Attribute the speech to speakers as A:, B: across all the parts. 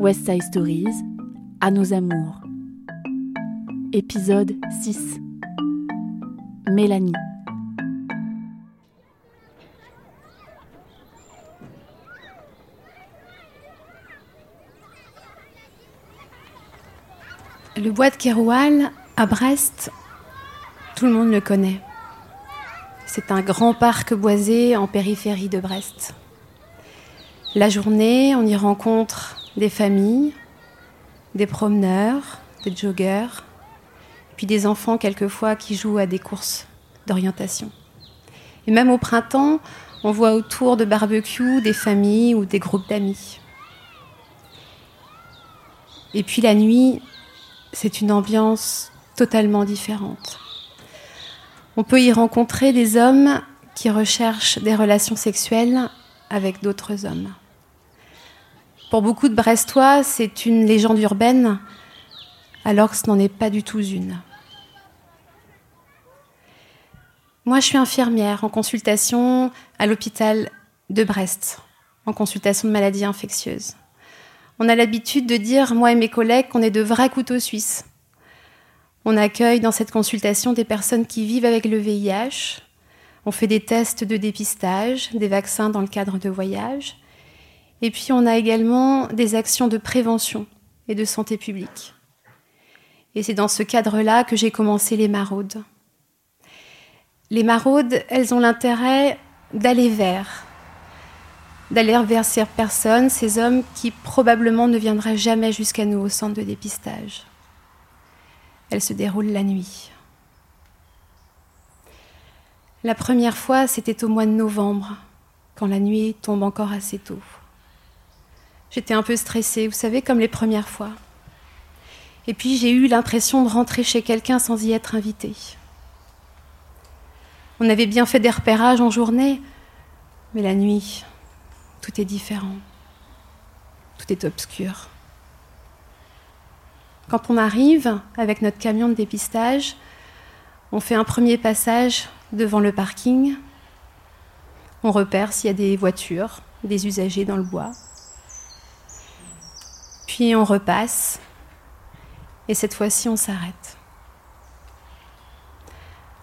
A: West Side Stories, à nos amours. Épisode 6. Mélanie.
B: Le bois de Keroual, à Brest, tout le monde le connaît. C'est un grand parc boisé en périphérie de Brest. La journée, on y rencontre des familles, des promeneurs, des joggeurs, puis des enfants quelquefois qui jouent à des courses d'orientation. Et même au printemps, on voit autour de barbecues des familles ou des groupes d'amis. Et puis la nuit, c'est une ambiance totalement différente. On peut y rencontrer des hommes qui recherchent des relations sexuelles avec d'autres hommes. Pour beaucoup de Brestois, c'est une légende urbaine, alors que ce n'en est pas du tout une. Moi, je suis infirmière en consultation à l'hôpital de Brest, en consultation de maladies infectieuses. On a l'habitude de dire, moi et mes collègues, qu'on est de vrais couteaux suisses. On accueille dans cette consultation des personnes qui vivent avec le VIH. On fait des tests de dépistage, des vaccins dans le cadre de voyages. Et puis on a également des actions de prévention et de santé publique. Et c'est dans ce cadre-là que j'ai commencé les maraudes. Les maraudes, elles ont l'intérêt d'aller vers, d'aller vers ces personnes, ces hommes qui probablement ne viendraient jamais jusqu'à nous au centre de dépistage. Elles se déroulent la nuit. La première fois, c'était au mois de novembre, quand la nuit tombe encore assez tôt. J'étais un peu stressée, vous savez, comme les premières fois. Et puis j'ai eu l'impression de rentrer chez quelqu'un sans y être invitée. On avait bien fait des repérages en journée, mais la nuit, tout est différent. Tout est obscur. Quand on arrive avec notre camion de dépistage, on fait un premier passage devant le parking. On repère s'il y a des voitures, des usagers dans le bois. Puis on repasse. Et cette fois-ci, on s'arrête.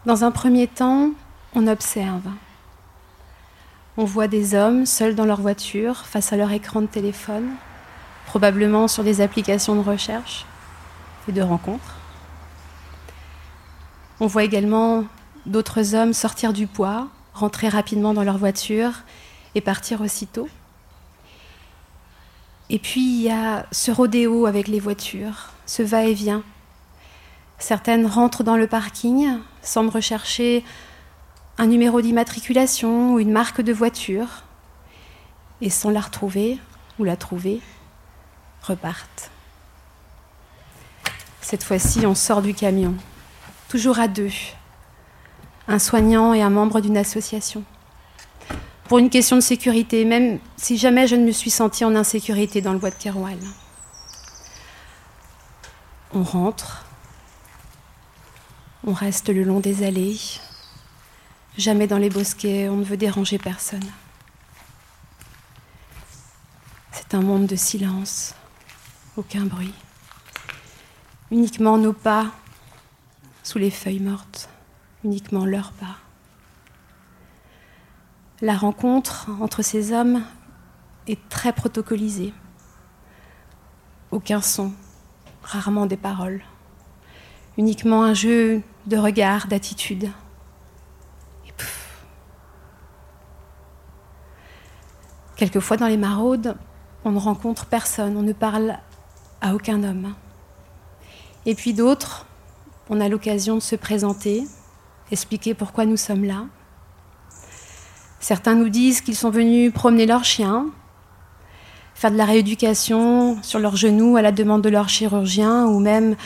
B: Dans un premier temps, on observe. On voit des hommes seuls dans leur voiture, face à leur écran de téléphone, probablement sur des applications de recherche et de rencontres. On voit également d'autres hommes sortir du bois, rentrer rapidement dans leur voiture et partir aussitôt. Et puis il y a ce rodéo avec les voitures, ce va-et-vient. Certaines rentrent dans le parking, semblent rechercher un numéro d'immatriculation ou une marque de voiture, et sans la retrouver ou la trouver, repartent. Cette fois-ci, on sort du camion, toujours à deux, un soignant et un membre d'une association pour une question de sécurité, même si jamais je ne me suis sentie en insécurité dans le bois de Keroual. On rentre, on reste le long des allées, jamais dans les bosquets, on ne veut déranger personne. C'est un monde de silence, aucun bruit, uniquement nos pas sous les feuilles mortes, uniquement leurs pas. La rencontre entre ces hommes est très protocolisée. Aucun son, rarement des paroles. Uniquement un jeu de regard, d'attitude. Quelquefois dans les maraudes, on ne rencontre personne, on ne parle à aucun homme. Et puis d'autres, on a l'occasion de se présenter, expliquer pourquoi nous sommes là, Certains nous disent qu'ils sont venus promener leurs chiens, faire de la rééducation sur leurs genoux à la demande de leur chirurgien ou même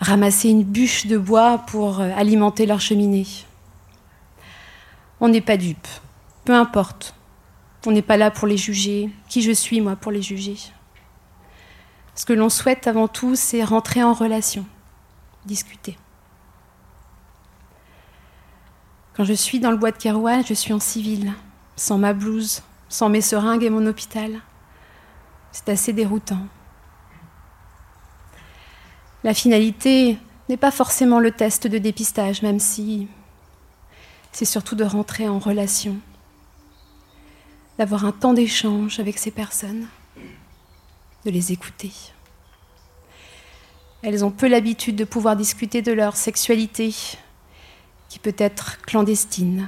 B: ramasser une bûche de bois pour euh, alimenter leur cheminée. On n'est pas dupes, peu importe. On n'est pas là pour les juger. Qui je suis, moi, pour les juger? Ce que l'on souhaite avant tout, c'est rentrer en relation, discuter. Quand je suis dans le bois de Keroual, je suis en civil, sans ma blouse, sans mes seringues et mon hôpital. C'est assez déroutant. La finalité n'est pas forcément le test de dépistage, même si c'est surtout de rentrer en relation, d'avoir un temps d'échange avec ces personnes, de les écouter. Elles ont peu l'habitude de pouvoir discuter de leur sexualité, qui peut être clandestine,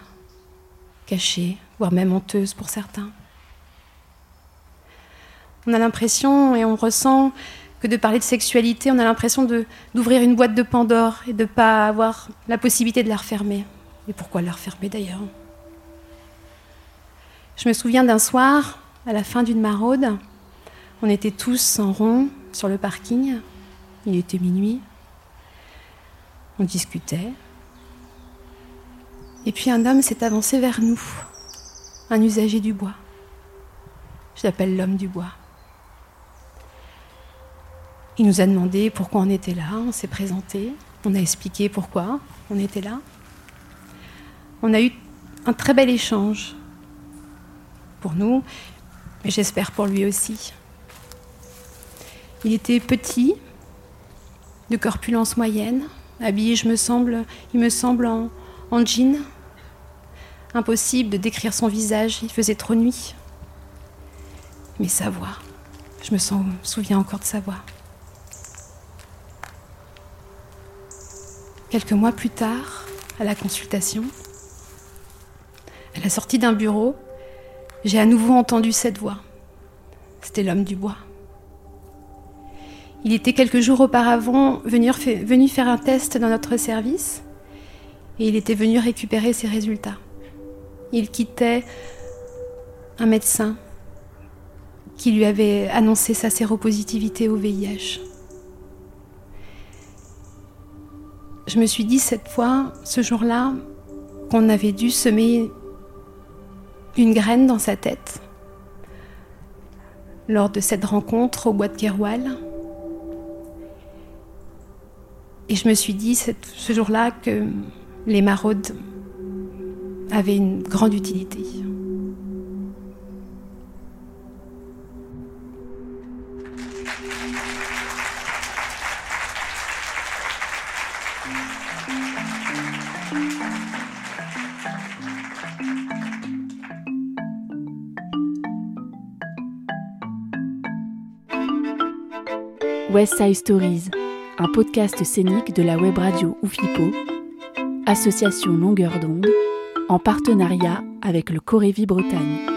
B: cachée, voire même honteuse pour certains. On a l'impression et on ressent que de parler de sexualité, on a l'impression d'ouvrir une boîte de Pandore et de ne pas avoir la possibilité de la refermer. Et pourquoi la refermer d'ailleurs? Je me souviens d'un soir, à la fin d'une maraude, on était tous en rond sur le parking. Il était minuit. On discutait. Et puis un homme s'est avancé vers nous, un usager du bois. Je l'appelle l'homme du bois. Il nous a demandé pourquoi on était là, on s'est présenté, on a expliqué pourquoi on était là. On a eu un très bel échange pour nous, mais j'espère pour lui aussi. Il était petit, de corpulence moyenne, habillé, je me semble, il me semble, en, en jean. Impossible de décrire son visage, il faisait trop nuit. Mais sa voix, je me souviens encore de sa voix. Quelques mois plus tard, à la consultation, à la sortie d'un bureau, j'ai à nouveau entendu cette voix. C'était l'homme du bois. Il était quelques jours auparavant venu, faire un test dans notre service et il était venu récupérer ses résultats. Il quittait un médecin qui lui avait annoncé sa séropositivité au VIH. je me suis dit cette fois, ce jour-là, qu'on avait dû semer une graine dans sa tête lors de cette rencontre au bois de Keroual. Et je me suis dit ce jour-là que les maraudes avaient une grande utilité.
A: West Side Stories, un podcast scénique de la web radio Oufipo, association longueur d'onde, en partenariat avec le Corévi Bretagne.